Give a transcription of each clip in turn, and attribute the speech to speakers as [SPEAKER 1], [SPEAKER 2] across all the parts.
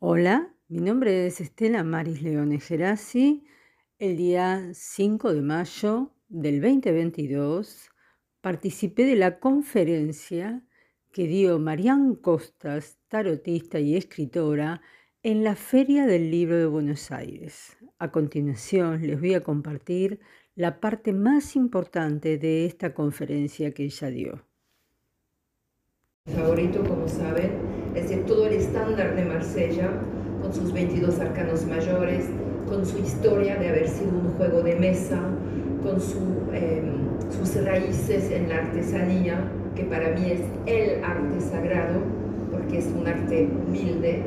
[SPEAKER 1] Hola, mi nombre es Estela Maris Leones Gerasi. El día 5 de mayo del 2022 participé de la conferencia que dio Marián Costas, tarotista y escritora, en la Feria del Libro de Buenos Aires. A continuación les voy a compartir la parte más importante de esta conferencia que ella dio.
[SPEAKER 2] Favorito, como saben, es de todo el estándar de Marsella, con sus 22 arcanos mayores, con su historia de haber sido un juego de mesa, con em, sus raíces en la artesanía, que para mí es el arte sagrado, porque es un arte humilde,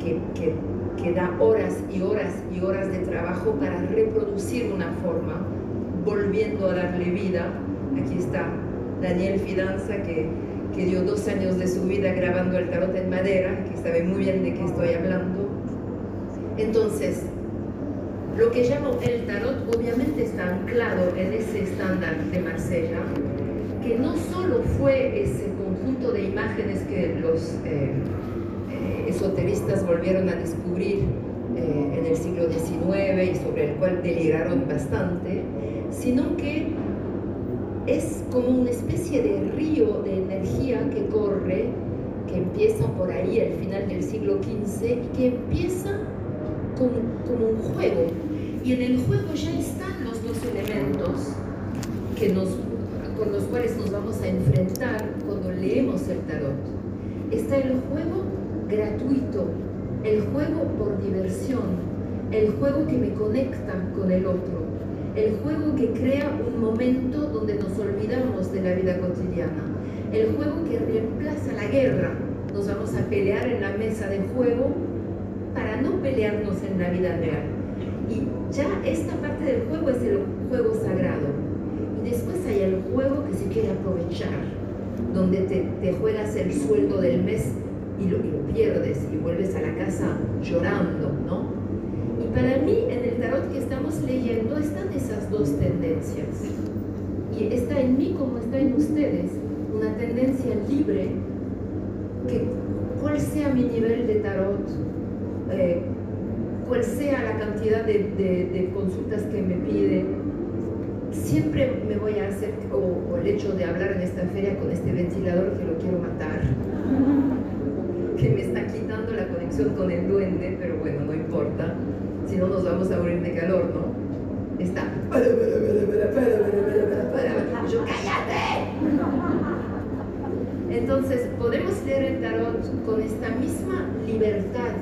[SPEAKER 2] que, que, que da horas y horas y horas de trabajo para reproducir una forma, volviendo a darle vida. Aquí está Daniel Fidanza, que que dio dos años de su vida grabando el tarot en madera, que sabe muy bien de qué estoy hablando. Entonces, lo que llamo el tarot obviamente está anclado en ese estándar de Marsella, que no solo fue ese conjunto de imágenes que los eh, eh, esoteristas volvieron a descubrir eh, en el siglo XIX y sobre el cual deliraron bastante, sino que es como una especie de río de energía que corre, que empieza por ahí al final del siglo XV y que empieza como, como un juego. Y en el juego ya están los dos elementos que nos, con los cuales nos vamos a enfrentar cuando leemos el tarot. Está el juego gratuito, el juego por diversión, el juego que me conecta con el otro, el juego que crea un momento donde nos olvidamos de la vida cotidiana, el juego que reemplaza la guerra. Nos vamos a pelear en la mesa de juego para no pelearnos en la vida real. Y ya esta parte del juego es el juego sagrado. Y después hay el juego que se quiere aprovechar, donde te, juegas el sueldo del mes y lo, y pierdes y vuelves a la casa llorando, ¿no? Y para mí, en tarot que estamos leyendo, están esas dos tendencias. Y está en mí como está en ustedes, una tendencia libre, que cuál sea mi nivel de tarot, eh, cuál sea la cantidad de, consultas que me piden, siempre me voy a hacer, o, o, el hecho de hablar en esta feria con este ventilador que lo quiero matar, que me está quitando la conexión con el duende, pero bueno, no importa si no nos vamos a morir de calor, ¿no? Está. Yo, cállate. Entonces, podemos leer el tarot con esta misma libertad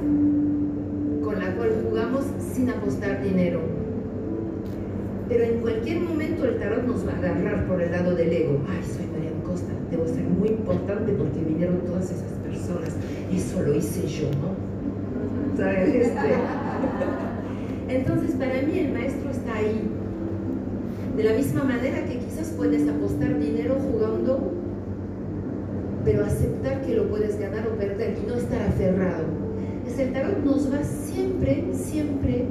[SPEAKER 2] con la cual jugamos sin apostar dinero. Pero en cualquier momento el tarot nos va a agarrar por el lado del ego. Ay, soy Mariana Costa, debo ser muy importante porque vinieron todas esas personas. Eso lo hice yo, ¿no? ¿Sabes? Este, entonces, para mí el maestro está ahí. De la misma manera que quizás puedes apostar dinero jugando, pero aceptar que lo puedes ganar o perder y no estar aferrado. El tarot nos va siempre, siempre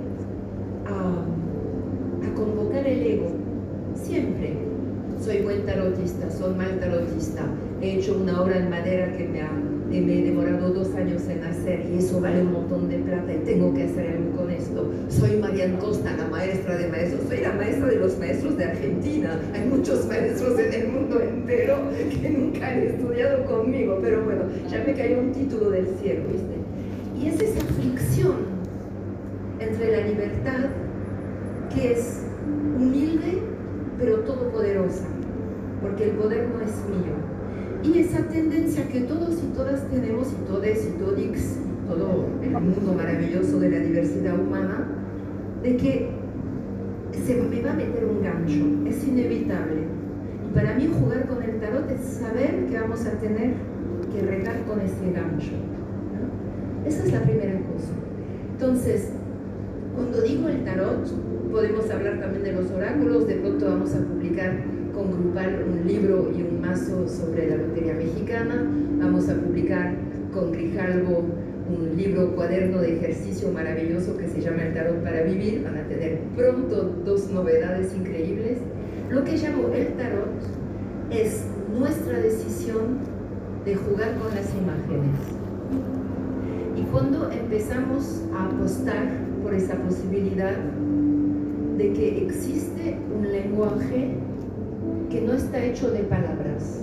[SPEAKER 2] a, convocar el ego. Siempre. Soy buen tarotista, soy mal tarotista. He hecho una obra en madera que me ha me he demorado dos años en hacer y eso vale un montón de plata y tengo que hacer algo Soy Marian Costa, la maestra de maestros, soy la maestra de los maestros de Argentina. Hay muchos maestros en el mundo entero que nunca han estudiado conmigo, pero bueno, ya me cayó un título del cielo, ¿viste? Y es esa fricción entre la libertad que es humilde pero todopoderosa, porque el poder no es mío, y esa tendencia que todos y todas tenemos, y todes y todix, todo el mundo maravilloso de la diversidad humana, de que se me va a meter un gancho, es inevitable. Y para mí jugar con el tarot es saber que vamos a tener que regar con ese gancho. Esa es la primera cosa. Entonces, cuando digo el tarot, podemos hablar también de los oráculos, de pronto vamos a publicar con Grupal un libro y un mazo sobre la lotería mexicana. Vamos a publicar con Grijalvo un libro cuaderno de ejercicio maravilloso que se llama El Tarot para Vivir. Van a tener pronto dos novedades increíbles. Lo que llamo el tarot es nuestra decisión de jugar con las imágenes. Y cuando empezamos a apostar por esa posibilidad de que existe un lenguaje que no está hecho de palabras,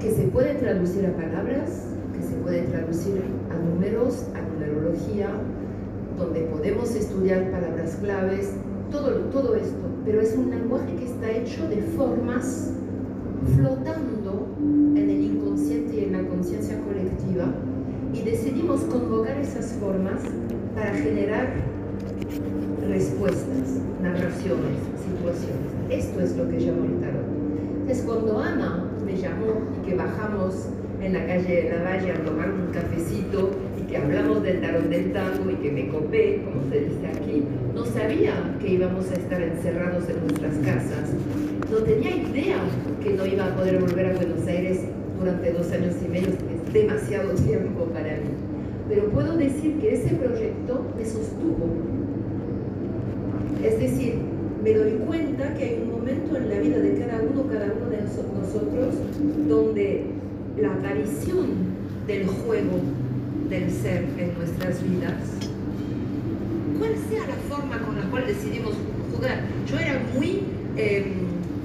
[SPEAKER 2] que se puede traducir a palabras, que se puede traducir a números, a numerología, donde podemos estudiar palabras claves, todo, todo esto, pero es un lenguaje que está hecho de formas flotando en el inconsciente y en la conciencia colectiva y decidimos convocar esas formas para generar respuestas, narraciones, situaciones. Esto es lo que llamo el tarot. Entonces cuando Ana me llamó y que bajamos en la calle de la Valle a tomar un cafecito y que hablamos del tarot del tango y que me copé, como se dice aquí, no sabía que íbamos a estar encerrados en nuestras casas. No tenía idea que no iba a poder volver a Buenos Aires durante dos años y medio, es demasiado tiempo para mí. Pero puedo decir que ese proyecto me sostuvo. Es decir, me doy cuenta que hay un momento en la vida de cada uno, cada uno de nosotros, donde la aparición del juego del ser en nuestras vidas, cual sea la forma con la cual decidimos jugar. Yo era muy em,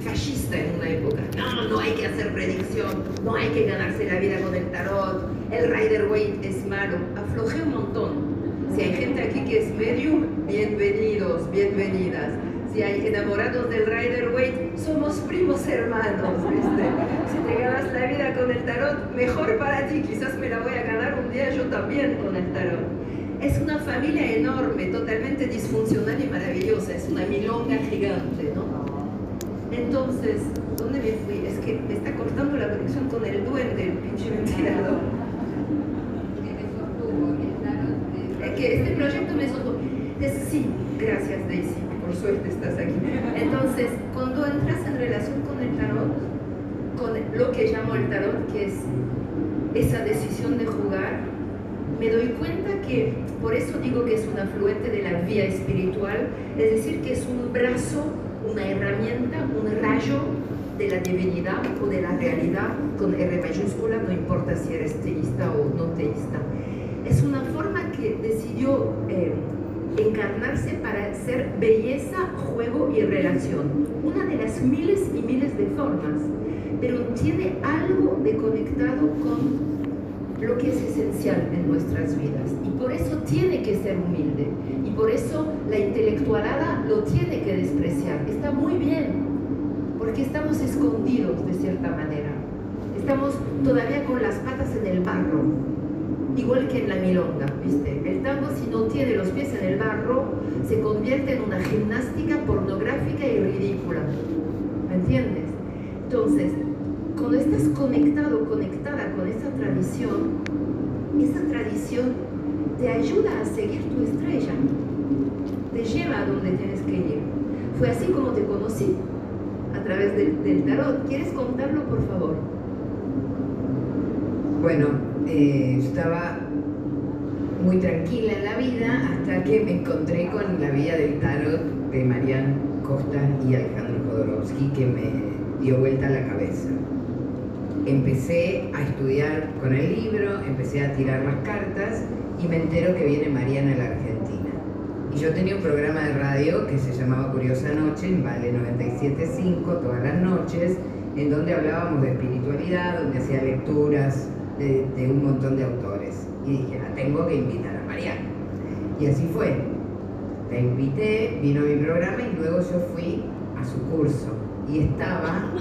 [SPEAKER 2] fascista en una época. No, no hay que hacer predicción, no hay que ganarse la vida con el tarot, el Rider Waite es malo. Aflojé un montón. Si hay gente aquí que es medium, bienvenidos, bienvenidas enamorados del Rider Waite, somos primos hermanos. Si te ganas la vida con el tarot, mejor para ti, quizás me la voy a ganar un día yo también con el tarot. Es una familia enorme, totalmente disfuncional y maravillosa, es una milonga gigante, ¿no? Entonces, ¿dónde me fui? Es que me está cortando la conexión con el duende, el pinche ventilador. Es que este proyecto me sostuvo. Sí, gracias Daisy por suerte estás aquí. Entonces, cuando entras en relación con el tarot, con lo que llamo el tarot, que es esa decisión de jugar, me doy cuenta que, por eso digo que es un afluente de la vía espiritual, es decir, que es un brazo, una herramienta, un rayo de la divinidad o de la realidad con R mayúscula, no importa si eres teísta o no teísta. Es una forma que decidió eh, encarnarse para ser belleza, juego y relación. Una de las miles y miles de formas, pero tiene algo de conectado con lo que es esencial en nuestras vidas. Y por eso tiene que ser humilde. Y por eso la intelectualada lo tiene que despreciar. Está muy bien, porque estamos escondidos de cierta manera. Estamos todavía con las patas en el barro igual que en la milonga, ¿viste? El tango si no tiene los pies en el barro se convierte en una gimnástica pornográfica y ridícula, ¿me entiendes? Entonces, cuando estás conectado, conectada con esa tradición, esa tradición te ayuda a seguir tu estrella, te lleva a donde tienes que ir. Fue así como te conocí, a través del, del tarot. ¿Quieres contarlo, por favor?
[SPEAKER 3] Bueno, eh, estaba muy tranquila en la vida hasta que me encontré con la vía del tarot de Marian Costa y Alejandro Jodorowsky que me dio vuelta a la cabeza. Empecé a estudiar con el libro, empecé a tirar las cartas y me entero que viene Mariana a la Argentina. Y yo tenía un programa de radio que se llamaba Curiosa Noche en Vale 97.5 todas las noches, en donde hablábamos de espiritualidad, donde hacía lecturas de, un montón de autores. Y dije, la tengo que invitar a Mariana. Y así fue. La invité, vino a mi programa y luego yo fui a su curso. Y estaba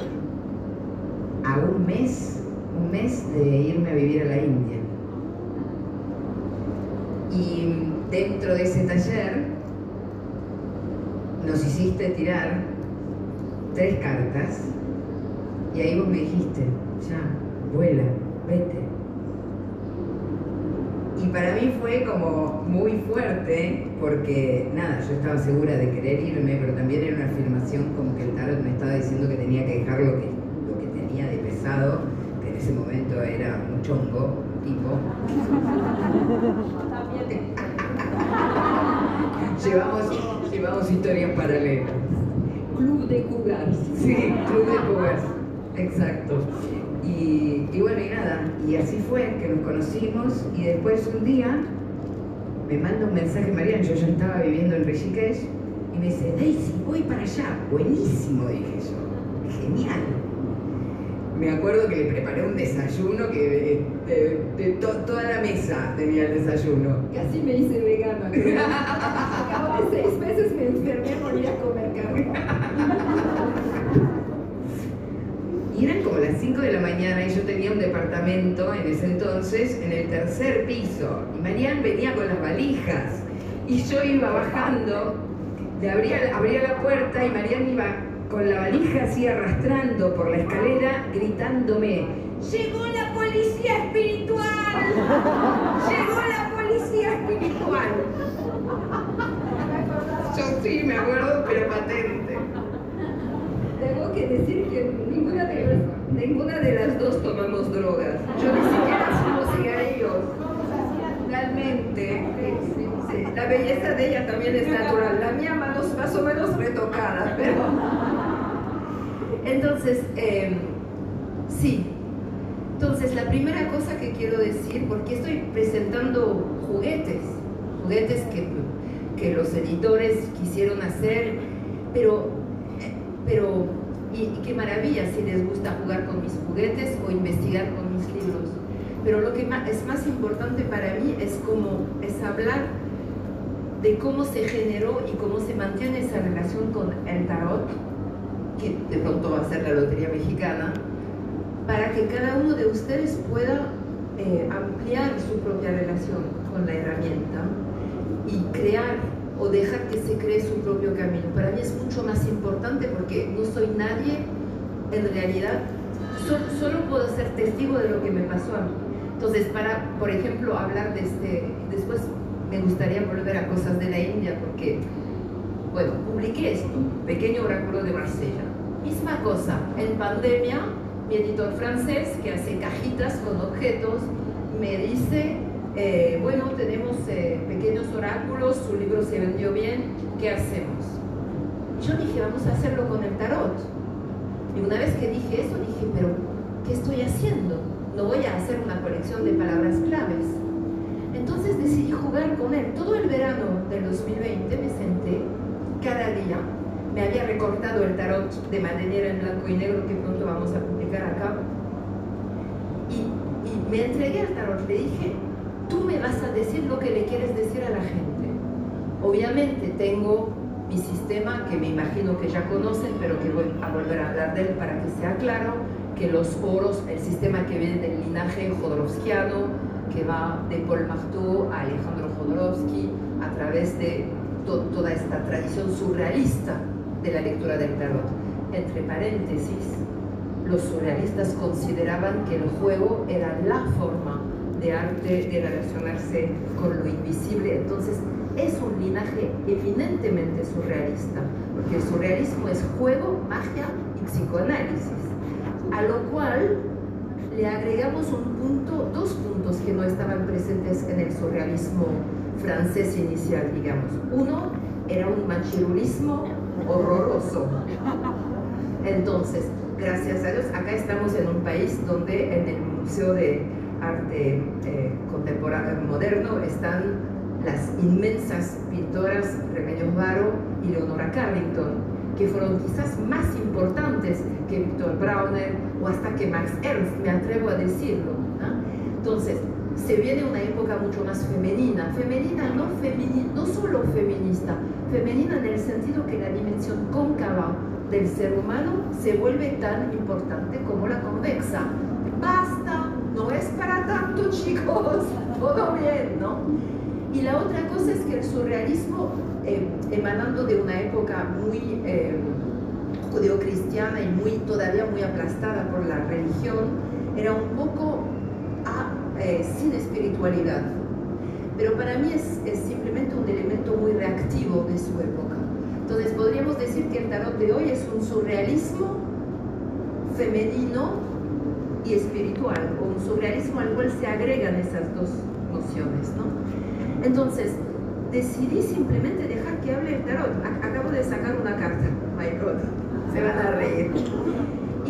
[SPEAKER 3] a un mes, un mes de irme a vivir a la India. Y dentro de ese taller nos hiciste tirar tres cartas y ahí vos me dijiste, ya, vuela, vete. Y para mí fue como muy fuerte porque, nada, yo estaba segura de querer irme, pero también era una afirmación como que el tarot me estaba diciendo que tenía que dejar lo que, lo que tenía de pesado, que en ese momento era un chongo, tipo. llevamos, llevamos historias paralelas.
[SPEAKER 2] Club de Cougars.
[SPEAKER 3] Sí, Club de Cougars, exacto. Y, bueno, y nada, y así fue que nos conocimos y después un día me manda un mensaje Marian, yo ya estaba viviendo en Rishikesh y me dice, Daisy, voy para allá, buenísimo, dije yo, genial. Me acuerdo que le preparé un desayuno que de, de to, toda la mesa tenía el desayuno.
[SPEAKER 2] Casi me hice vegana. A cabo de seis meses me enfermé, morí a comer carne.
[SPEAKER 3] Y eran como las 5 de la mañana y yo tenía un departamento en ese entonces en el tercer piso. Y Marian venía con las valijas. Y yo iba bajando, le abría, abría la puerta y Marian iba con la valija así arrastrando por la escalera, gritándome, ¡Llegó la policía espiritual! ¡Llegó la policía espiritual! Yo sí me acuerdo, pero patente.
[SPEAKER 2] Tengo que decir que ninguna de, las, ninguna de las dos tomamos drogas. Yo ni siquiera fumo cigarrillos. Realmente, la belleza de ella también es natural. La mía más, o menos retocada, pero... Entonces, eh, sí. Entonces, la primera cosa que quiero decir, porque estoy presentando juguetes, juguetes que, que los editores quisieron hacer, pero, pero y, qué maravilla si les gusta jugar con mis juguetes o investigar con mis libros. Pero lo que es más importante para mí es, como, es hablar de cómo se generó y cómo se mantiene esa relación con el tarot, que de pronto va a ser la Lotería Mexicana, para que cada uno de ustedes pueda eh, ampliar su propia relación con la herramienta y crear o dejar que se cree su propio camino. Para mí es mucho más importante porque no soy nadie, en realidad, solo, solo puedo ser testigo de lo que me pasó a mí. Entonces, para, por ejemplo, hablar de este, después me gustaría volver a cosas de la India porque, bueno, publiqué esto, Pequeño Oráculo de Marsella. Misma cosa, en pandemia, mi editor francés, que hace cajitas con objetos, me dice, eh, bueno, tenemos eh, pequeños oráculos, su libro se vendió bien, ¿qué hacemos? Yo dije, vamos a hacerlo con el tarot. Y una vez que dije eso, dije, pero ¿qué estoy haciendo? No voy a hacer una colección de palabras claves. Entonces decidí jugar con él. Todo el verano del 2020 me senté cada día. Me había recortado el tarot de manera en blanco y negro que pronto vamos a publicar acá. Y, y me entregué al tarot. Le dije, tú me vas a decir lo que le quieres decir a la gente. Obviamente tengo mi sistema que me imagino que ya conocen, pero que voy a volver a hablar de él para que sea claro, que los oros, el sistema que viene del linaje jodorowskiano, que va de Paul Marteau a Alejandro Jodorowsky, a través de to toda esta tradición surrealista de la lectura del tarot. Entre paréntesis, los surrealistas consideraban que el juego era la forma de arte de relacionarse con lo invisible. Entonces, es un linaje eminentemente surrealista, porque el surrealismo es juego, magia y psicoanálisis, a lo cual le agregamos un punto, dos puntos que no estaban presentes en el surrealismo francés inicial, digamos. Uno era un machirulismo horroroso. Entonces, gracias a Dios, acá estamos en un país donde en el Museo de Arte eh, Contemporáneo Moderno están las inmensas pintoras Remedios Varo y Leonora Carrington, que fueron quizás más importantes que Victor Brauner o hasta que Max Ernst, me atrevo a decirlo. ¿no? Entonces, se viene una época mucho más femenina, femenina no, femini, no solo feminista, femenina en el sentido que la dimensión cóncava del ser humano se vuelve tan importante como la convexa. Basta, no es para tanto chicos, todo bien, ¿no? Y la otra cosa es que el surrealismo, eh, emanando de una época muy eh, judeocristiana y muy, todavía muy aplastada por la religión, era un poco a, eh, sin espiritualidad. Pero para mí es, es simplemente un elemento muy reactivo de su época. Entonces podríamos decir que el tarot de hoy es un surrealismo femenino y espiritual, o un surrealismo al cual se agregan esas dos nociones, ¿no? Entonces, decidí simplemente dejar que hable el tarot. Acabo de sacar una carta, my God, se van a reír.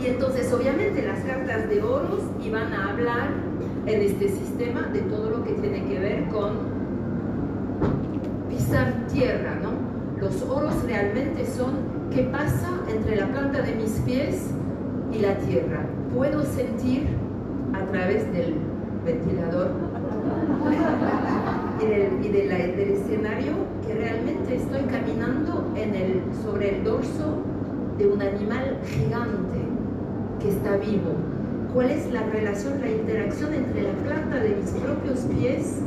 [SPEAKER 2] Y entonces, obviamente, las cartas de oros iban a hablar en este sistema de todo lo que tiene que ver con pisar tierra, ¿no? Los oros realmente son qué pasa entre la planta de mis pies y la tierra. Puedo sentir a través del ventilador y, del, del escenario que realmente estoy caminando en el, sobre el dorso de un animal gigante que está vivo. ¿Cuál es la relación, la interacción entre la planta de mis propios pies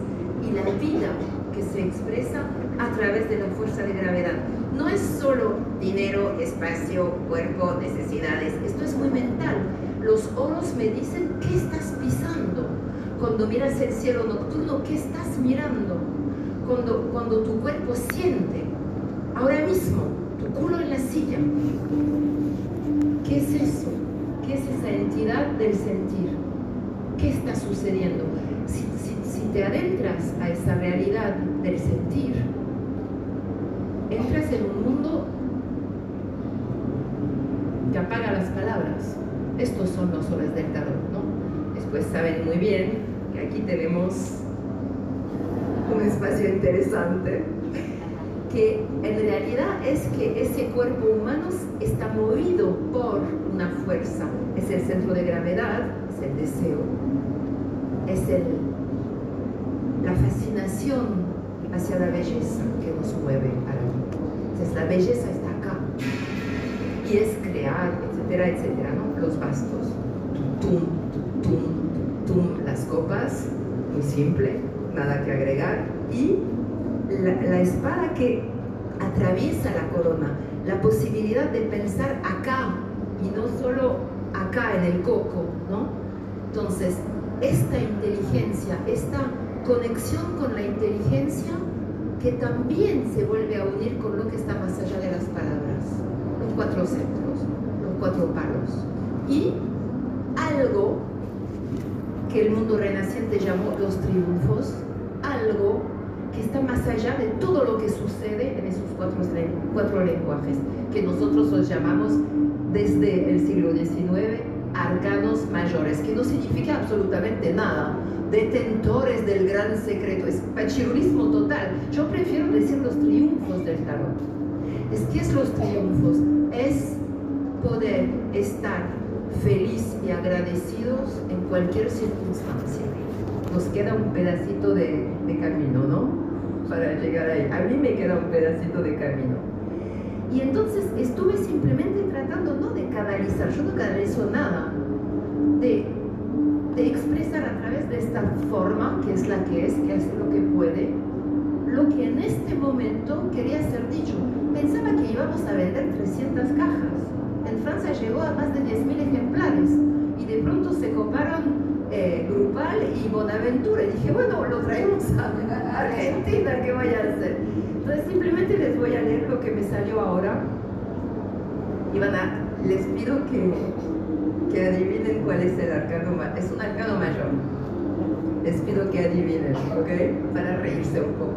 [SPEAKER 2] y la vida que se expresa a través de la fuerza de gravedad? No es solo dinero, espacio, cuerpo, necesidades, esto es muy mental. Los oros me dicen qué estás pisando. Cuando miras el cielo nocturno, ¿qué estás mirando? Cuando, cuando tu cuerpo siente, ahora mismo, tu culo en la silla, ¿qué es eso? ¿Qué es esa entidad del sentir? ¿Qué está sucediendo? Si, te adentras a esa realidad del sentir, entras en un mundo que apaga las palabras. Estos son los soles del tarot, ¿no? Después saben muy bien que aquí tenemos un espacio interesante que en realidad es que ese cuerpo humano está movido por una fuerza. Es el centro de gravedad, es el deseo, es el, la fascinación hacia la belleza que nos mueve a Entonces la belleza está acá y es crear, etcétera, etcétera, ¿no? Los bastos, tum, tum, tum, las copas, muy simple, nada que agregar, y la, espada que atraviesa la corona, la posibilidad de pensar acá y no solo acá en el coco, ¿no? Entonces, esta inteligencia, esta conexión con la inteligencia que también se vuelve a unir con lo que está más allá de las palabras, los cuatro centros, los cuatro palos. Y algo que el mundo renaciente llamó los triunfos, algo que está más allá de todo lo que sucede en esos cuatro, lenguajes, que nosotros los llamamos desde el siglo XIX arcanos mayores, que no significa absolutamente nada, detentores del gran secreto, es pachirulismo total. Yo prefiero decir los triunfos del tarot. Es que es los triunfos, es poder estar feliz y agradecidos en cualquier circunstancia. Nos queda un pedacito de, de camino, ¿no? para llegar ahí. A mí me queda un pedacito de camino. Y entonces estuve simplemente tratando no de canalizar, yo no canalizo nada, de, de expresar a través de esta forma, que es la que es, que hace lo que puede, lo que en este momento quería ser dicho. Pensaba que íbamos a vender 300 cajas. En Francia llegó a más de 10.000 ejemplares y de pronto se comparan eh, grupal y Bonaventura. Y dije, bueno, lo traemos a Argentina, ¿qué voy a hacer? Entonces simplemente les voy a leer lo que me salió ahora. Y van a, les pido que, que adivinen cuál es el arcano mayor. Es un arcano mayor. Les pido que adivinen, ¿ok? Para reírse un poco.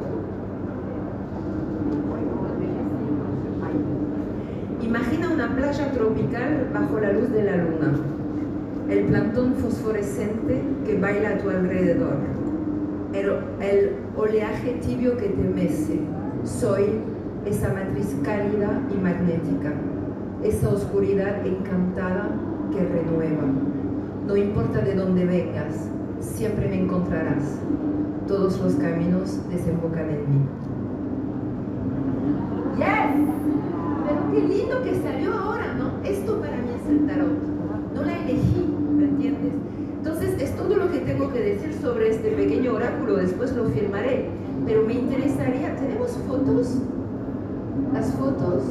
[SPEAKER 2] Imagina una playa tropical bajo la luz de la luna el plantón fosforescente que baila a tu alrededor, el, el oleaje tibio que te mece. Soy esa matriz cálida y magnética, esa oscuridad encantada que renueva. No importa de dónde vengas, siempre me encontrarás. Todos los caminos desembocan en mí. ¡Yes! Pero qué lindo que salió ahora, ¿no? Esto para mí es el tarot. No la elegí, entonces es todo lo que tengo que decir sobre este pequeño oráculo, después lo firmaré, pero me interesaría, ¿tenemos fotos? Las fotos,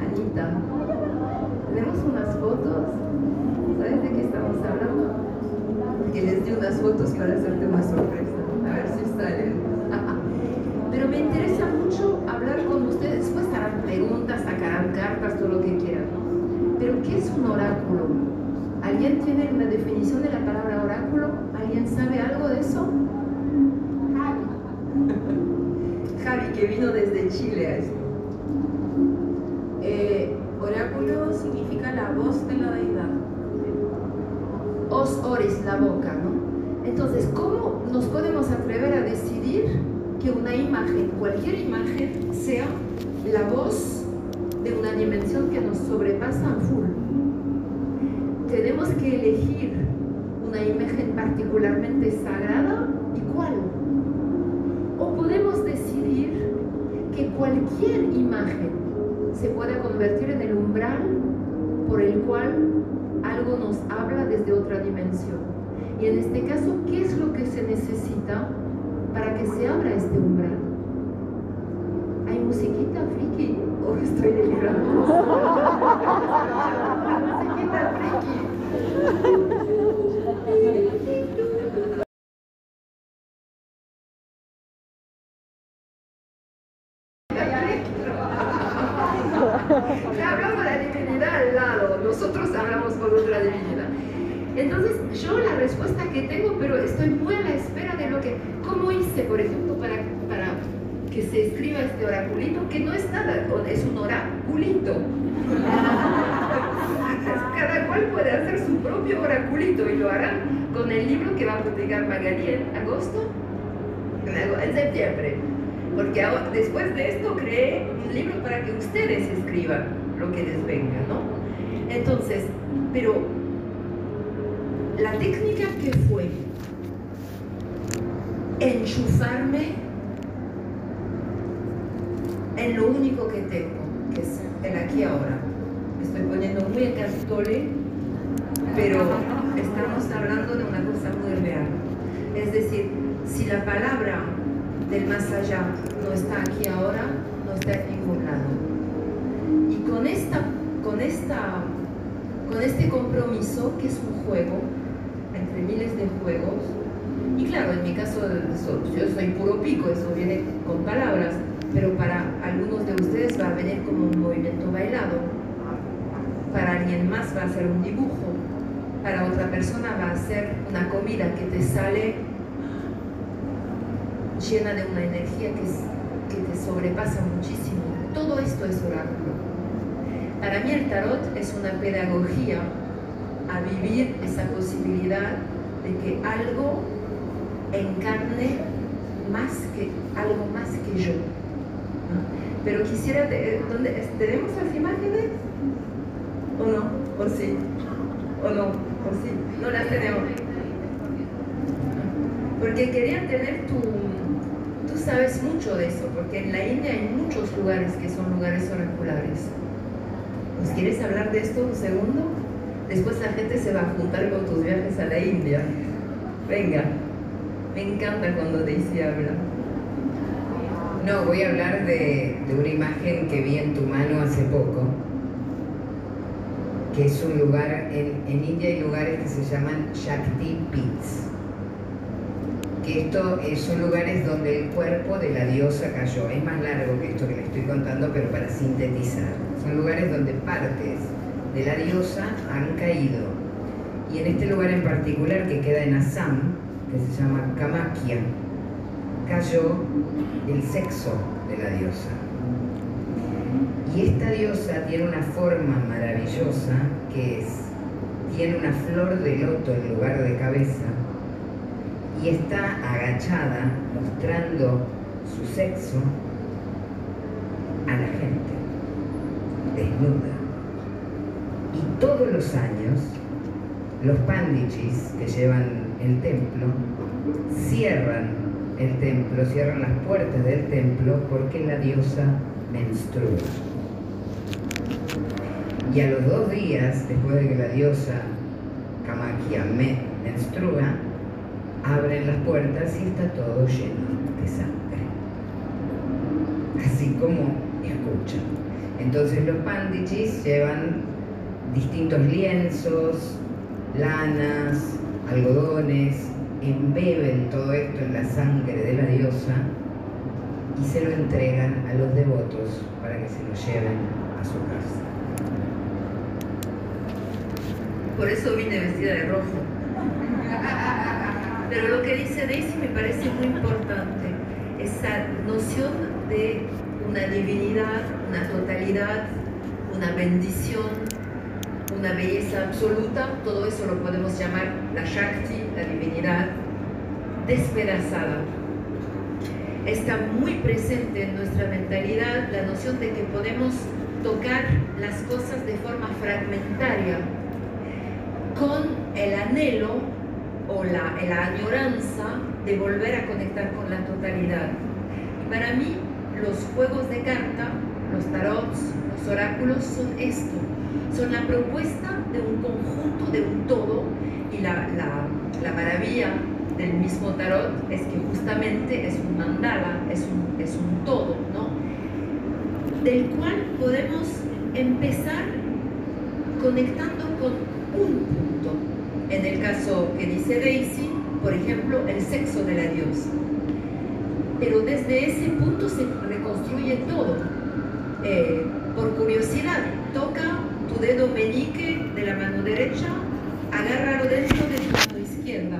[SPEAKER 2] Anita, ¿tenemos unas fotos? ¿Sabes de qué estamos hablando? Que les di unas fotos para hacerte una sorpresa, a ver si salen. Pero me interesa mucho hablar con ustedes, después harán preguntas, sacarán cartas, todo lo que quieran. Pero ¿qué es un oráculo? ¿Alguien tiene una definición de la palabra oráculo? ¿Alguien sabe algo de eso? Javi. Javi, que vino desde Chile a esto.
[SPEAKER 4] Eh, oráculo significa la voz de la deidad.
[SPEAKER 2] Oris, la boca, ¿no? Entonces, ¿cómo nos podemos atrever a decidir que una imagen, cualquier imagen, sea la voz de una dimensión que nos sobrepasa a full? Tenemos que elegir una imagen particularmente sagrada y cuál. O podemos decidir que cualquier imagen se pueda convertir en el umbral por el cual algo nos habla desde otra dimensión. Y en este caso, ¿qué es lo que se necesita para que se abra este umbral? ¿Hay musiquita friki? ¿O estoy delirando? musiquita friki. Respuesta que tengo, pero estoy muy a la espera de lo que, ¿cómo hice, por ejemplo, para, para que se escriba este oraculito? Que no es nada, es un oraculito. Cada cual puede hacer su propio oraculito y lo harán con el libro que va a publicar Magali en agosto, en septiembre. Porque después de esto creé un libro para que ustedes escriban lo que les venga, ¿no? Entonces, pero la técnica que fue enchufarme en lo único que tengo, que es el aquí ahora. Me estoy poniendo muy en castole, pero estamos hablando de una cosa muy real. Es decir, si la palabra del más allá no está aquí ahora, no está en ningún lado. Y con, esta, con, esta, con este compromiso, que es un juego, entre miles de juegos, y claro, en mi caso yo soy puro pico, eso viene con palabras, pero para algunos de ustedes va a venir como un movimiento bailado, para alguien más va a ser un dibujo, para otra persona va a ser una comida que te sale llena de una energía que, que te sobrepasa muchísimo. Todo esto es oráculo. Para mí el tarot es una pedagogía a vivir esa posibilidad de que algo encarne más que algo más que yo. Pero quisiera, ¿dónde, ¿tenemos las imágenes? ¿O no? ¿O sí? ¿O no? ¿O sí? No las tenemos. Porque quería tener tu, sabes mucho de eso, porque en la India hay muchos lugares que son lugares oraculares. ¿Nos quieres hablar de esto un segundo? Después la gente se va a juntar con tus viajes a la India. Venga, me encanta cuando Daisy habla.
[SPEAKER 3] No, voy a hablar de, de una imagen que vi en tu mano hace poco, que es un lugar, en, en India hay lugares que se llaman Shakti Pits que estos son lugares donde el cuerpo de la diosa cayó. Es más largo que esto que le estoy contando, pero para sintetizar. Son lugares donde partes de la diosa han caído. Y en este lugar en particular que queda en Assam, que se llama Kamakya, cayó el sexo de la diosa. Y esta diosa tiene una forma maravillosa que es, tiene una flor de loto en lugar de cabeza, y está agachada mostrando su sexo a la gente, desnuda. Todos los años los pandichis que llevan el templo cierran el templo, cierran las puertas del templo porque la diosa menstrua. Y a los dos días, después de que la diosa Kamakia menstrua, abren las puertas y está todo lleno de sangre. Así como escuchan. Entonces los pandichis llevan distintos lienzos, lanas, algodones, embeben todo esto en la sangre de la diosa y se lo entregan a los devotos para que se lo lleven a su casa.
[SPEAKER 2] Por eso vine vestida de rojo. Pero lo que dice Daisy me parece muy importante, esa noción de una divinidad, una totalidad, una bendición una belleza absoluta, todo eso lo podemos llamar la Shakti, la divinidad, despedazada. Está muy presente en nuestra mentalidad la noción de que podemos tocar las cosas de forma fragmentaria, con el anhelo o la, la añoranza de volver a conectar con la totalidad. Y para mí, los juegos de carta, los tarots, los oráculos son esto, son la propuesta de un conjunto, de un todo, y la, la, maravilla del mismo tarot es que justamente es un mandala, es un, es un todo, ¿no? Del cual podemos empezar conectando con un punto. En el caso que dice Daisy, por ejemplo, el sexo de la diosa. Pero desde ese punto se reconstruye todo. Eh, por curiosidad, toca tu dedo meñique de la mano derecha, agárralo dentro de tu mano izquierda.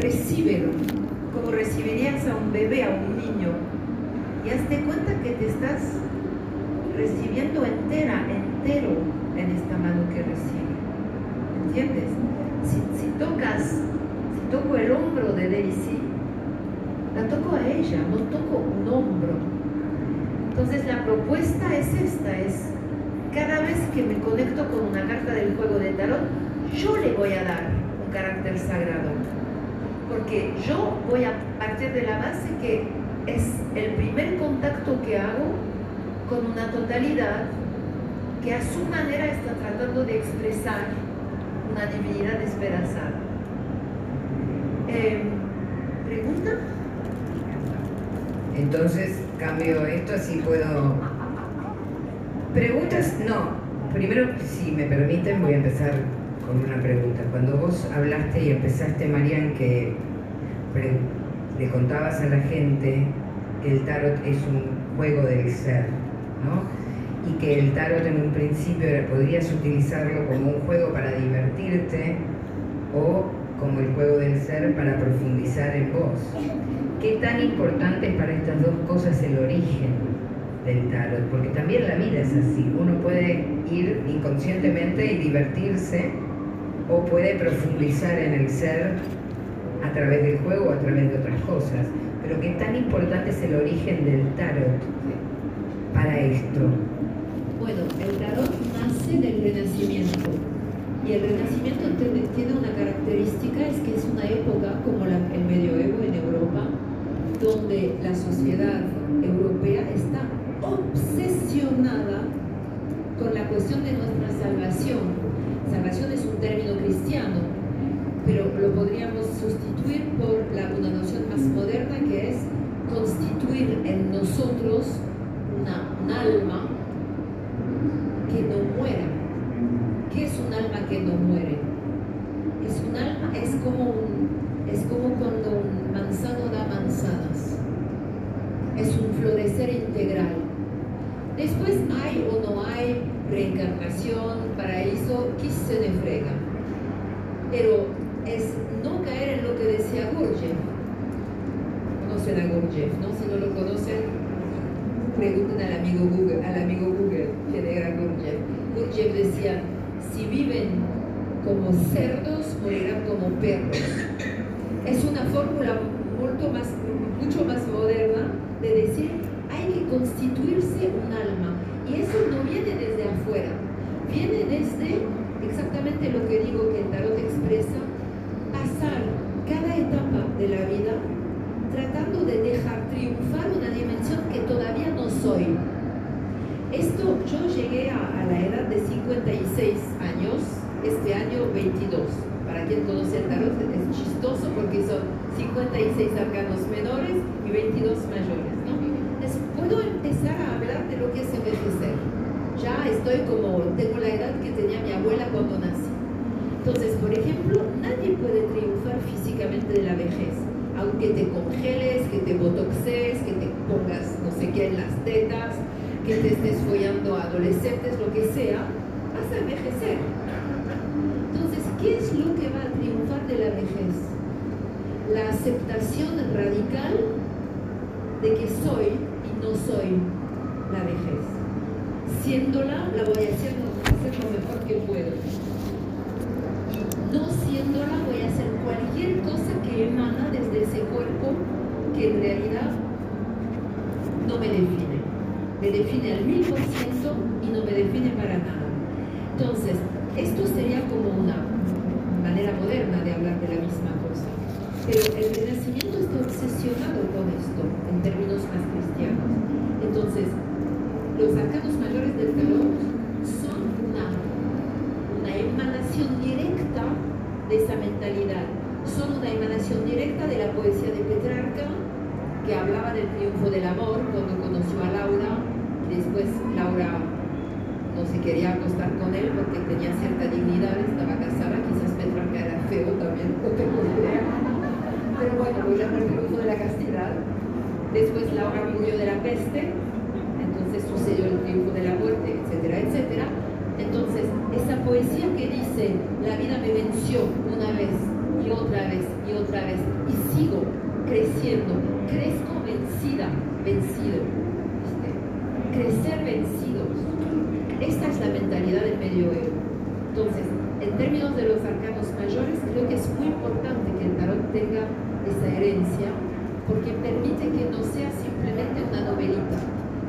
[SPEAKER 2] Recíbelo, como recibirías a un bebé, a un niño. Y hazte cuenta que te estás recibiendo entera, entero en esta mano que recibe. ¿Entiendes? Si, tocas, si toco el hombro de Daisy, la toco a ella, no toco un hombro entonces la propuesta es esta, es cada vez que me conecto con una carta del juego de tarot, yo le voy a dar un carácter sagrado. Porque yo voy a partir de la base que es el primer contacto que hago con una totalidad que a su manera está tratando de expresar una divinidad esperanzada. Eh, ¿Pregunta?
[SPEAKER 3] Entonces, cambio esto, así puedo... Preguntas, no. Primero, si me permiten, voy a empezar con una pregunta. Cuando vos hablaste y empezaste, Marian, que le contabas a la gente que el tarot es un juego del ser, ¿no? Y que el tarot en un principio podrías utilizarlo como un juego para divertirte o como el juego del ser para profundizar en vos. ¿Qué tan importante es para estas dos cosas el origen del tarot? Porque también la vida es así. Uno puede ir inconscientemente y divertirse o puede profundizar en el ser a través del juego o a través de otras cosas. Pero qué tan importante es el origen del tarot para esto.
[SPEAKER 2] Bueno, el tarot nace del renacimiento y el Renacimiento tiene una característica, es que es una época como el medioevo en Europa, donde la sociedad europea está obsesionada con la cuestión de nuestra salvación. Salvación es un término cristiano, pero lo podríamos sustituir por la, una noción más moderna que es constituir en nosotros una, un alma que no muera ¿Qué es un alma que no muere? Es un alma, es como, es como cuando un manzano da manzanas. Es un florecer integral. Después hay o no hay reencarnación, paraíso, que se le frega. Pero es no caer en lo que decía Gurdjieff. Conocen a Gurdjieff, ¿no? Si no lo conocen, pregunten al amigo Google, al amigo Google quién era Gurdjieff. Gurdjieff decía, si viven como cerdos, morirán como perros. Es una fórmula mucho más, moderna de decir, hay que constituirse un alma. Y eso no viene desde afuera, viene desde exactamente lo que digo que el tarot expresa, pasar cada etapa de la vida tratando de dejar triunfar una dimensión que todavía no soy esto, yo llegué a, la edad de 56 años, este año 22. Para quien conoce el tarot es chistoso porque son 56 arcanos menores y 22 mayores. ¿no? puedo empezar a hablar de lo que es envejecer. Ya estoy como, tengo la edad que tenía mi abuela cuando nací. Entonces, por ejemplo, nadie puede triunfar físicamente de la vejez. Aunque te congeles, que te botoxes, que te pongas no sé qué en las tetas, que te estés follando a adolescentes, lo que sea, vas a envejecer. Entonces, ¿qué es lo que va a triunfar de la vejez? La aceptación radical de que soy y no soy la vejez. Siéndola, la voy a hacer lo mejor que puedo. Y no siéndola, voy a hacer cualquier cosa que emana desde ese cuerpo que en realidad no me define. Me define al mil por ciento y no me define para nada. Entonces, esto sería como una manera moderna de hablar de la misma cosa. Pero el Renacimiento está obsesionado con esto en términos más cristianos. Entonces, los arcanos mayores del tarot son una, una emanación directa de esa mentalidad. Son una emanación directa de la poesía de Petrarca, que hablaba del triunfo del amor cuando conoció a Laura, y después Laura no se quería acostar con él porque tenía cierta dignidad, estaba casada, quizás Petrarca era feo también, no tengo idea. Pero bueno, luego el triunfo de la castidad. Después Laura murió de la peste, entonces sucedió el triunfo de la muerte, etcétera, etcétera. Entonces, esa poesía que dice, la vida me venció una vez y otra vez y otra vez, y sigo creciendo, crezco vencida, vencido. Crecer vencidos. Esta es la mentalidad del medioevo. Entonces, en términos de los arcanos mayores, creo que es muy importante que el tarot tenga esa herencia, porque permite que no sea simplemente una novelita,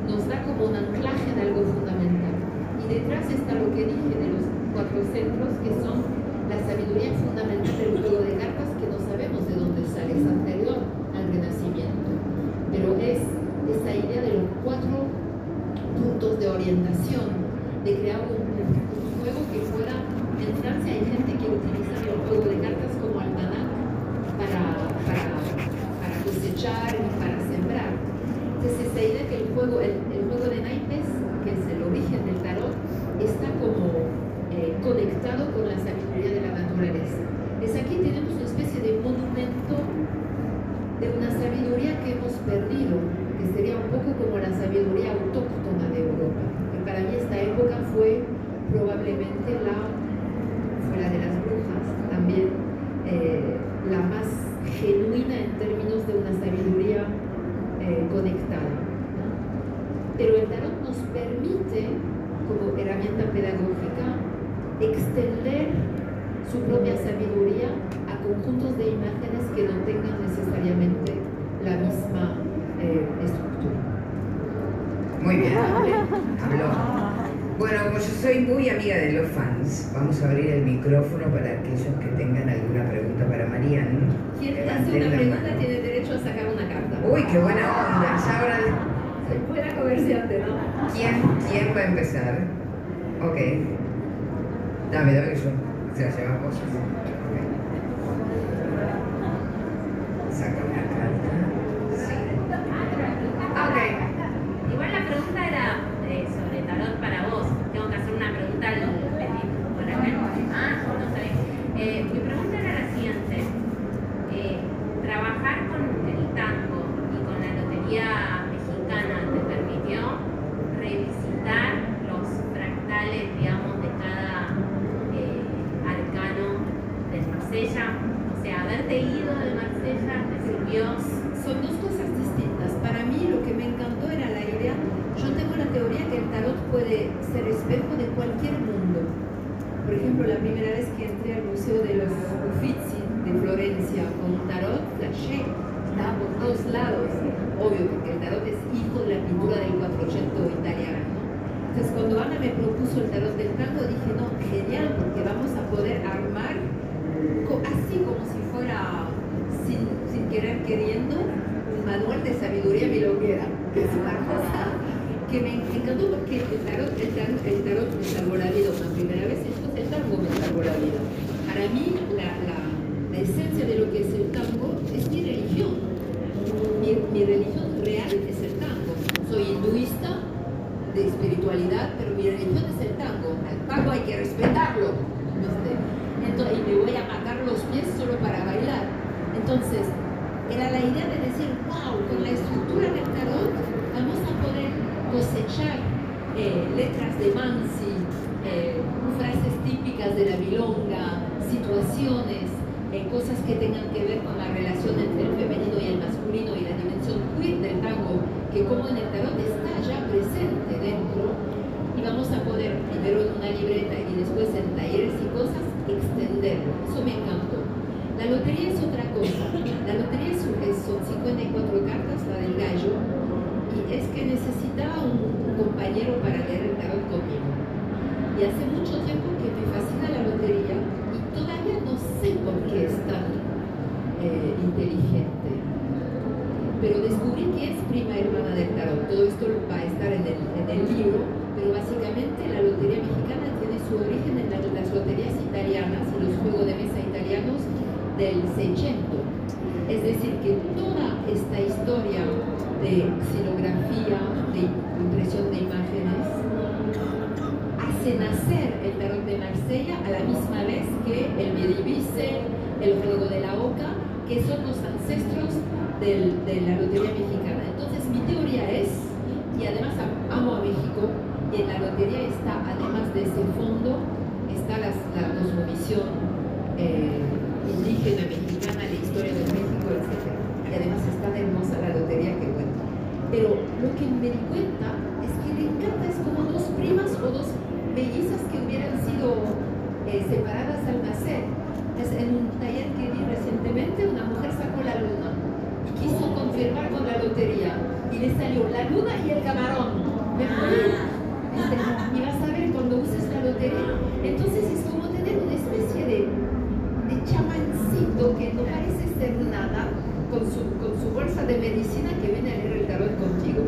[SPEAKER 2] nos da como un anclaje en algo fundamental. Y detrás está lo que dije de los cuatro centros, que son la sabiduría fundamental del juego de cartas, que no sabemos de dónde sale, es anterior al Renacimiento. Pero es esa idea de los cuatro puntos de orientación, de crear un, juego que pueda, en Francia hay gente que utiliza el juego de cartas como almanac para, para, para cosechar y para sembrar. Entonces esa idea que el juego, el, el juego de naipes, que es el origen del tarot, está como eh, conectado con la sabiduría de la naturaleza. Es aquí tenemos una especie de monumento de una sabiduría que hemos perdido, que sería un poco como la sabiduría autóctona de Europa. Que para mí esta época fue probablemente la, fuera de las brujas, también eh, la más genuina en términos de una sabiduría eh, conectada. ¿no? Pero el tarot nos permite, como herramienta pedagógica, extender su propia sabiduría a conjuntos de imágenes que no tengan necesariamente la misma eh, estructura.
[SPEAKER 3] Muy bien, habló. Bueno, como yo soy muy amiga de los fans, vamos a abrir el micrófono para aquellos que tengan alguna pregunta para Marian.
[SPEAKER 2] Quien hace una
[SPEAKER 3] la
[SPEAKER 2] pregunta tiene derecho a sacar una carta.
[SPEAKER 3] Uy, qué buena onda. Ya ahora,
[SPEAKER 2] Soy buena comerciante, ¿no?
[SPEAKER 3] ¿quién, ¿quién va a empezar? Ok. Dame, dame que yo. O sea, lleva cosas. Ok. Saca una carta. Sí.
[SPEAKER 4] Ah, ok. Igual la pregunta era eh, sobre tarot para vos. Tengo que hacer una pregunta al pedir por acá. Ah, no sabía. Eh, mi pregunta era la siguiente. Eh, ¿Trabajar con el tango y con la lotería mexicana te permitió revisitar los fractales, digamos, de cada eh, arcano de Marsella? O sea, haberte ido de Marsella te sirvió
[SPEAKER 2] Son dos cosas distintas. Para mí lo que me encantó era la idea, yo tengo la teoría que el tarot puede ser espejo de cualquier mundo. Por ejemplo, la primera vez que entré al Museo de los Uffizi de Florencia con tarot, flashé, estaba por todos lados. Obvio, porque el tarot es hijo de la pintura del 400 italiano. ¿no? Entonces, cuando Ana me propuso el tarot del tango, dije, no, genial, porque vamos a poder armar así como si fuera, sin, sin querer queriendo, un manual de sabiduría milonguera, que es una cosa que me encantó porque el tarot, el tarot, el tarot me salvó la vida una primera vez, y después el tango me salvó la vida. Para mí, la, la, la esencia de lo que es el tango es mi religión. Mi, mi religión real es el tango. Soy hinduista de espiritualidad, pero mi religión es el tango. El tango hay que respetarlo. ¿viste? Entonces, y me voy a matar los pies solo para bailar. Entonces, era la idea de decir, wow, con la estructura del tarot vamos a poder cosechar eh, letras de Mansi, eh, frases típicas de la milonga, situaciones, eh, cosas que tengan que ver con la relación entre el femenino y el masculino y la dimensión queer del tango, que como en el tarot está ya presente dentro, y vamos a poder, primero en una libreta después en talleres y cosas, extenderlo. Eso me encantó. La lotería es otra cosa. La lotería es, son 54 cartas, la del gallo, y es que necesitaba un, compañero para leer el tarot conmigo. Y hace mucho tiempo que me fascina la lotería y todavía no sé por qué es tan eh, inteligente. Pero descubrí que es prima hermana del tarot. Todo esto va a estar en el, en el libro, pero básicamente la lotería mexicana tiene su origen en las loterías italianas y los juegos de mesa italianos del Seicento. Es decir, que toda esta historia de xilografía, de impresión de imágenes, hace nacer el tarot de Marsella a la misma vez que el Medivice, el juego de la Oca, que son los ancestros de la lotería mexicana. Entonces mi teoría es, y además amo a México, y en la lotería está, además de ese fondo, está la, la cosmovisión eh, indígena mexicana, la historia de México, etc. Y además es tan hermosa la lotería que cuenta. Pero lo que me di cuenta es que le encanta, es como dos primas o dos mellizas que hubieran sido eh, separadas al nacer. En un taller que vi recientemente, una mujer sacó la luna y quiso confirmar con la lotería y le salió la luna y el camarón. Me este, y vas a ver cuando uses la lotería. Entonces es como tener una especie de de que no parece ser nada con su, con su bolsa de medicina que viene a leer el tarot contigo.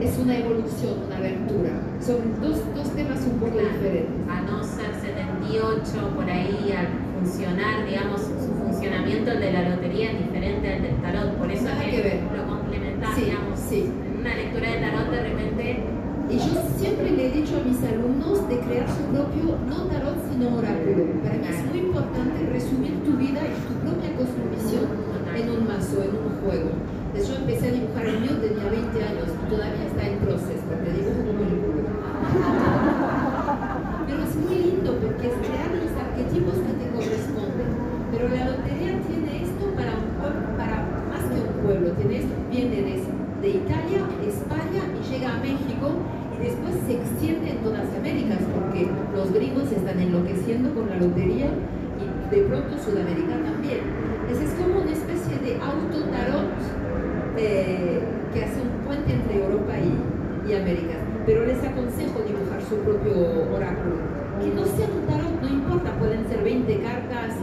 [SPEAKER 2] Es una evolución, una abertura. Son dos, dos temas un poco diferentes.
[SPEAKER 4] A no ser 78 por ahí, al funcionar, digamos, su funcionamiento el de la lotería es diferente al del tarot. Por eso
[SPEAKER 2] Nada que, ver.
[SPEAKER 4] lo complementás,
[SPEAKER 2] sí,
[SPEAKER 4] digamos.
[SPEAKER 2] Sí.
[SPEAKER 4] En una lectura de tarot de repente
[SPEAKER 2] y yo siempre le he dicho a mis alumnos de crear su propio, no tarot, sino oráculo. Para mí es muy importante resumir tu vida y tu propia cosmovisión en un mazo, en un juego. Entonces yo empecé a dibujar el mío, tenía 20 años y todavía está en proceso, porque dibujo como el culo. Pero es muy lindo porque es crear los arquetipos que te corresponden. Pero la lotería tiene esto para un pueblo, para más que un pueblo, tiene esto, viene de, de Italia, España y llega a México después se extiende en todas Américas porque los gringos están enloqueciendo con la lotería y de pronto Sudamérica también. es como una especie de autotarot eh, que hace un puente entre Europa y, y América. Pero les aconsejo dibujar su propio oráculo. Que no sea un tarot, no importa, pueden ser 20 cartas,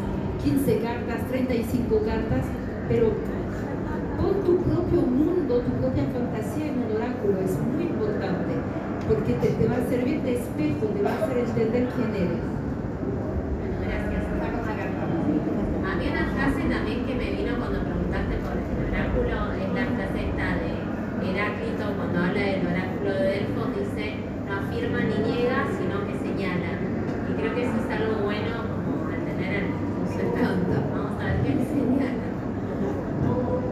[SPEAKER 2] 15 cartas, 35 cartas, pero pon tu propio mundo, tu propia fantasía en un oráculo, es muy importante te, te, va a servir de espejo, te va a hacer entender quién eres.
[SPEAKER 4] Gracias. Había una frase también que me vino cuando preguntaste por el oráculo, es la frase esta de Heráclito cuando habla del oráculo de Delfos, dice, no afirma ni niega, sino que señala. Y creo que eso es algo bueno como al tener el
[SPEAKER 2] Me encanta.
[SPEAKER 4] Vamos a ver qué señala.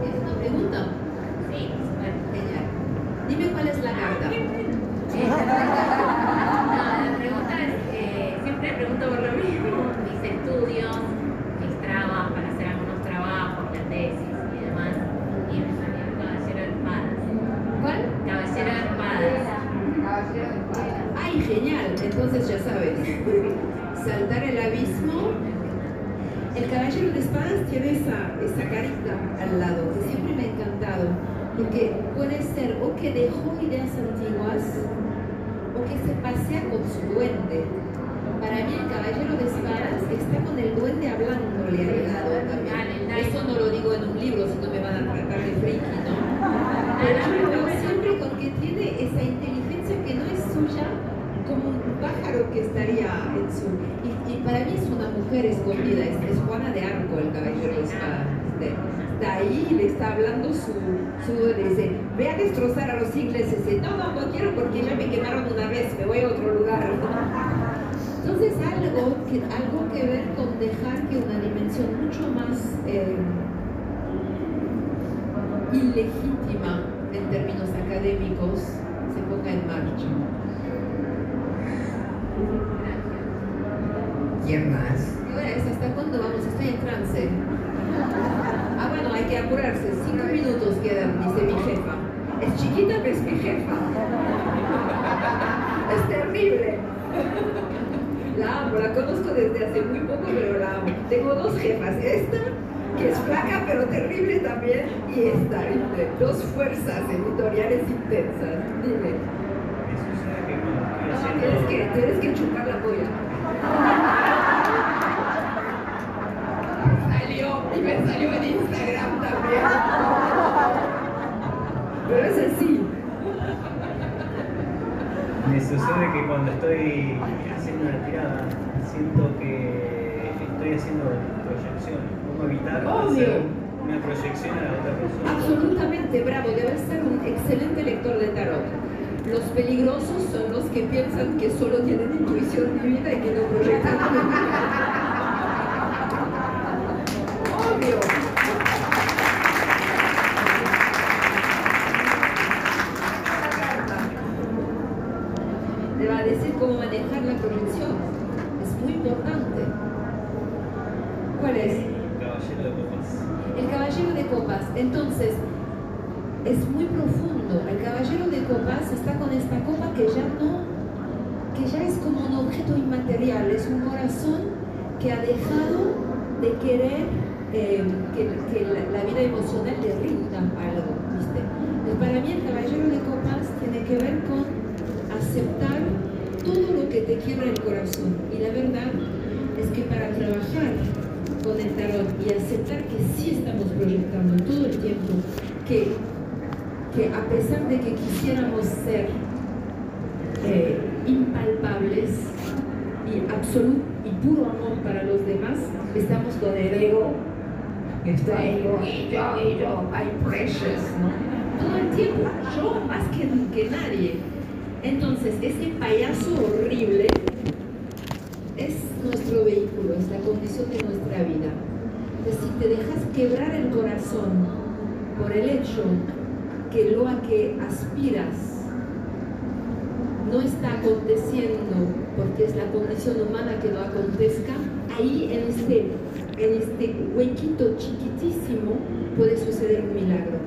[SPEAKER 2] ¿Es una pregunta?
[SPEAKER 4] Sí, súper.
[SPEAKER 2] Genial. Dime cuál es la carta.
[SPEAKER 4] No, la pregunta es, eh, siempre pregunto por lo mismo, mis estudios, mis trabas para hacer algunos trabajos, la tesis y demás, y me salió el caballero de espadas.
[SPEAKER 2] ¿Cuál?
[SPEAKER 4] Caballero de espadas.
[SPEAKER 2] ¡Ay, genial! Entonces ya sabes. Saltar el abismo. El caballero de espadas tiene esa, esa carita al lado, que siempre me ha encantado, porque puede ser o que dejó ideas antiguas, o que se pasea con su duende. Para mí el caballero de espadas está con el duende hablándole al lado también. Eso no lo digo en un libro, si no me van a tratar de friki, ¿no? Pero siempre con que tiene esa inteligencia que no es suya, como un pájaro que estaría en su... Y, y para mí es una mujer escondida, es, es Juana de Arco el caballero de espadas. Está ahí y le está hablando su, su duende, dice, ve a destrozar a los ingleses. No, no, no quiero porque ya me quemaron una vez, me voy a otro lugar. Entonces algo que, algo que ver con dejar que una dimensión mucho más eh, ilegítima en términos académicos se ponga en marcha.
[SPEAKER 3] ¿Quién más?
[SPEAKER 2] Y es hasta cuándo vamos, estoy en trance. Ah, bueno, hay que apurarse. Cinco minutos quedan, dice mi jefa. Chiquita, pero es mi jefa. Es terrible. La La amo, la conozco desde hace muy poco, pero la amo. Tengo dos jefas, esta que es flaca pero terrible también, y esta, ¿viste? Dos fuerzas editoriales intensas. Dime. No, tienes que, tienes que chupar la polla.
[SPEAKER 5] Cuando estoy haciendo una tirada, siento que estoy haciendo proyecciones. ¿Cómo evitar hacer una proyección a la otra persona?
[SPEAKER 2] Absolutamente bravo, debes ser un excelente lector de tarot. Los peligrosos son los que piensan que solo tienen intuición divina y que no proyectan decir cómo manejar la proyección. Es muy importante. ¿Cuál es?
[SPEAKER 5] Caballero de copas.
[SPEAKER 2] El caballero de copas. Entonces, es muy profundo. El caballero de copas está con esta copa que ya no, que ya es como un objeto inmaterial. Es un corazón que ha dejado de querer eh, que, que la, la vida emocional le rinda algo. ¿viste? Pues para mí el caballero de copas tiene que ver con aceptar que te quiebra el corazón. Y la verdad es que para trabajar con el tarot y aceptar que sí estamos proyectando todo el tiempo, que, que a pesar de que quisiéramos ser eh, impalpables y absoluto y puro amor para los demás, estamos con el ego, está ego, y yo, y yo, hay precious, ¿no? Todo el tiempo, yo más que, que nadie. Entonces, ese payaso horrible es nuestro vehículo, es la condición de nuestra vida. Si te dejas quebrar el corazón por el hecho que lo a que aspiras no está aconteciendo porque es la condición humana que no acontezca, ahí en este, en este huequito chiquitísimo puede suceder un milagro.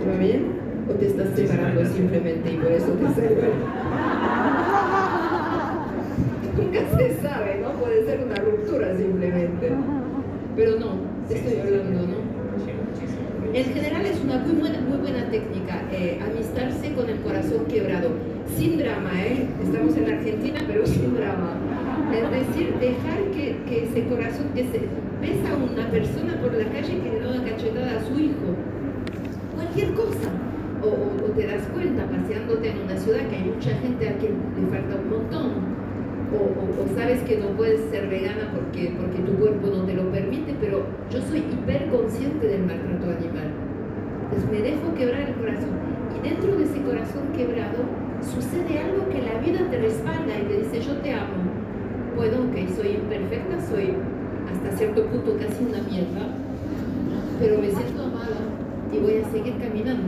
[SPEAKER 2] ¿Te va bien? ¿O te estás separando simplemente y por eso te sirve? Nunca se sabe, ¿no? Puede ser una ruptura simplemente. Pero no, te estoy hablando, ¿no? En general es una muy buena, muy buena técnica, eh, amistarse con el corazón quebrado, sin drama, ¿eh? Estamos en Argentina, pero sin drama. Es decir, dejar que, que ese corazón, que se ves a una persona por la calle que le da una cachetada a su hijo, cualquier cosa. O, te das cuenta paseándote en una ciudad que hay mucha gente a quien le falta un montón. O, sabes que no puedes ser vegana porque, porque tu cuerpo no te lo permite, pero yo soy hiper consciente del maltrato animal. Entonces me dejo quebrar el corazón. Y dentro de ese corazón quebrado sucede algo que la vida te respalda y te dice yo te amo. Puedo, ok, soy imperfecta, soy hasta cierto punto casi una mierda, pero me siento amada y voy a seguir caminando,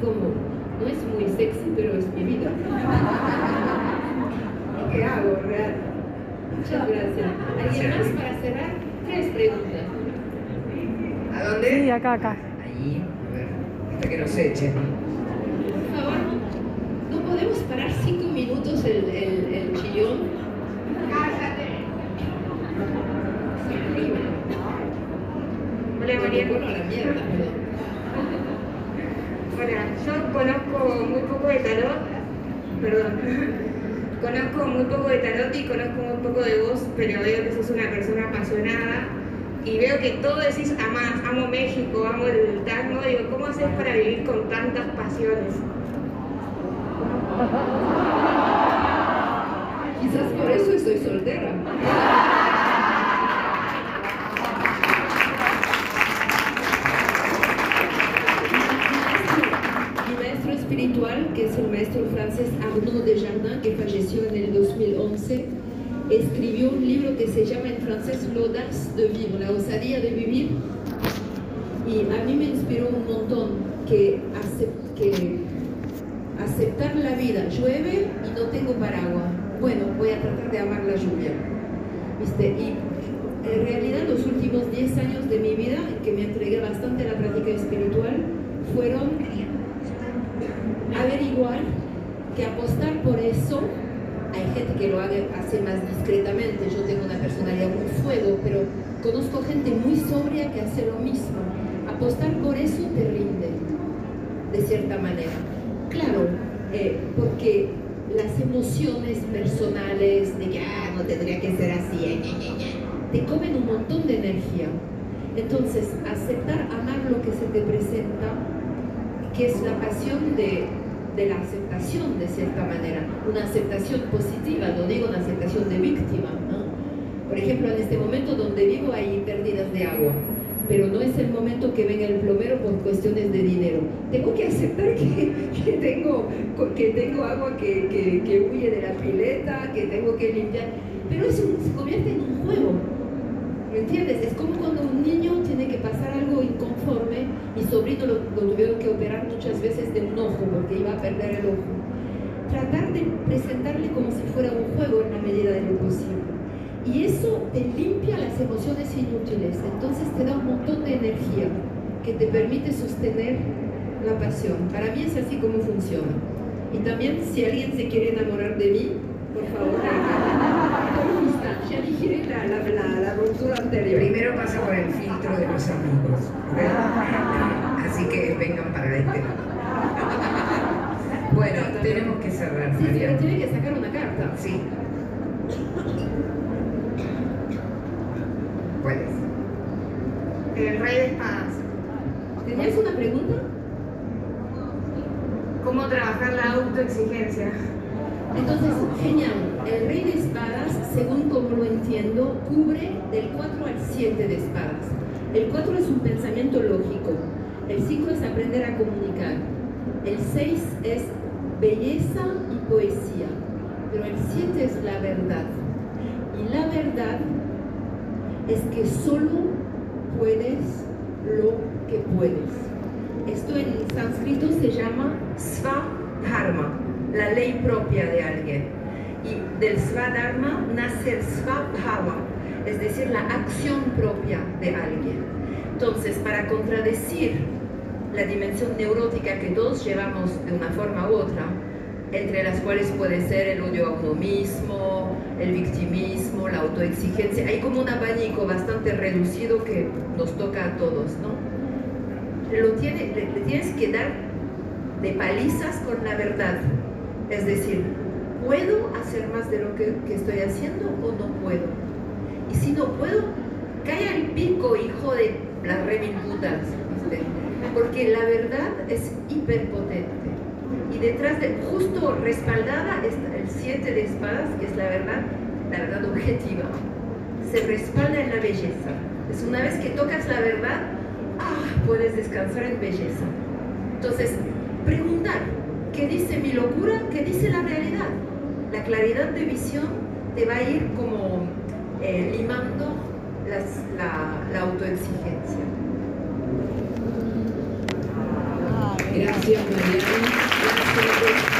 [SPEAKER 2] como, no es muy sexy, pero es mi vida. ¿Y qué hago, real? Muchas gracias. ¿Alguien más para cerrar? Tres preguntas.
[SPEAKER 3] ¿A dónde?
[SPEAKER 6] Sí, acá, acá.
[SPEAKER 3] Allí, a ver, hasta que nos echen.
[SPEAKER 2] Por favor, ¿no podemos parar cinco minutos el, el, el chillón? Es horrible.
[SPEAKER 7] Hola
[SPEAKER 2] Me
[SPEAKER 7] María.
[SPEAKER 2] pongo a la mierda, perdón.
[SPEAKER 7] Yo conozco muy poco de tarot, perdón, conozco muy poco de tarot y conozco muy poco de vos, pero veo que sos una persona apasionada y veo que todo decís amás, amo México, amo el tango, digo, ¿cómo haces para vivir con tantas pasiones?
[SPEAKER 2] Quizás por eso estoy soltera. francés Arnaud Desjardins, que falleció en el 2011, escribió un libro que se llama en francés L'audace de vivre, la osadía de vivir. Y a mí me inspiró un montón que, acep- que aceptar la vida. Llueve y no tengo paraguas. Bueno, voy a tratar de amar la lluvia. ¿Viste? Y en realidad los últimos 10 años de mi vida, en que me entregué bastante a la práctica espiritual, fueron averiguar apostar por eso Hay gente que lo hace, hace más discretamente. Yo tengo una personalidad muy fuego, pero conozco gente muy sobria que hace lo mismo. Apostar por eso te rinde, de cierta manera. Claro, eh, porque las emociones personales de que ah, no tendría que ser así, eh, te comen un montón de energía. Entonces, aceptar, amar lo que se te presenta, que es la pasión de, de la aceptación de cierta manera, una aceptación positiva, no digo una aceptación de víctima. ¿no? Por ejemplo, en este momento donde vivo hay pérdidas de agua pero no es el momento que venga el plomero por cuestiones de dinero. Tengo que aceptar que, que tengo, que tengo agua que, que, que, huye de la pileta, que tengo que limpiar, pero eso se convierte en un juego. ¿Me entiendes? Es como cuando un niño tiene que pasar algo inconforme. Mi sobrino lo, lo tuvieron que operar muchas veces de un ojo porque iba a perder el ojo. Tratar de presentarle como si fuera un juego en la medida de lo posible. Y eso te limpia las emociones inútiles, entonces te da un montón de energía que te permite sostener la pasión. Para mí es así como funciona. Y también si alguien se quiere enamorar de mí, por favor, ya dije la, la, la, ruptura anterior.
[SPEAKER 3] Primero pasa por el filtro de los amigos. Así que vengan para este Bueno, tenemos que cerrar.
[SPEAKER 2] Sí, pero tiene que sacar una carta.
[SPEAKER 3] Sí.
[SPEAKER 7] El rey de espadas.
[SPEAKER 2] ¿Tenías una pregunta?
[SPEAKER 7] ¿Cómo trabajar la autoexigencia?
[SPEAKER 2] Entonces, genial. El rey de espadas, según como lo entiendo, cubre del 4 al 7 de espadas. El 4 es un pensamiento lógico. El 5 es aprender a comunicar. El 6 es belleza y poesía. Pero el 7 es la verdad. Y la verdad es que solo puedes lo que puedes. Esto en sánscrito se llama Svadharma, la ley propia de alguien. Y del Svadharma nace el Svabhava, es decir, la acción propia de alguien. Entonces, para contradecir la dimensión neurótica que todos llevamos de una forma u otra, entre las cuales puede ser el odio a el victimismo, la autoexigencia. Hay como un abanico bastante reducido que nos toca a todos, ¿no? Lo tiene, le, tienes que dar de palizas con la verdad. Es decir, ¿puedo hacer más de lo que, estoy haciendo o no puedo? Y si no puedo, cae al pico, hijo de las remil Porque la verdad es hiperpotente y detrás de, justo respaldada, está el 7 de espadas, que es la verdad, la verdad objetiva. Se respalda en la belleza. Es una vez que tocas la verdad, ah, puedes descansar en belleza. Entonces, preguntar, ¿qué dice mi locura? ¿Qué dice la realidad? La claridad de visión te va a ir como eh, limando la, autoexigencia. Gracias, Mariana. Gracias.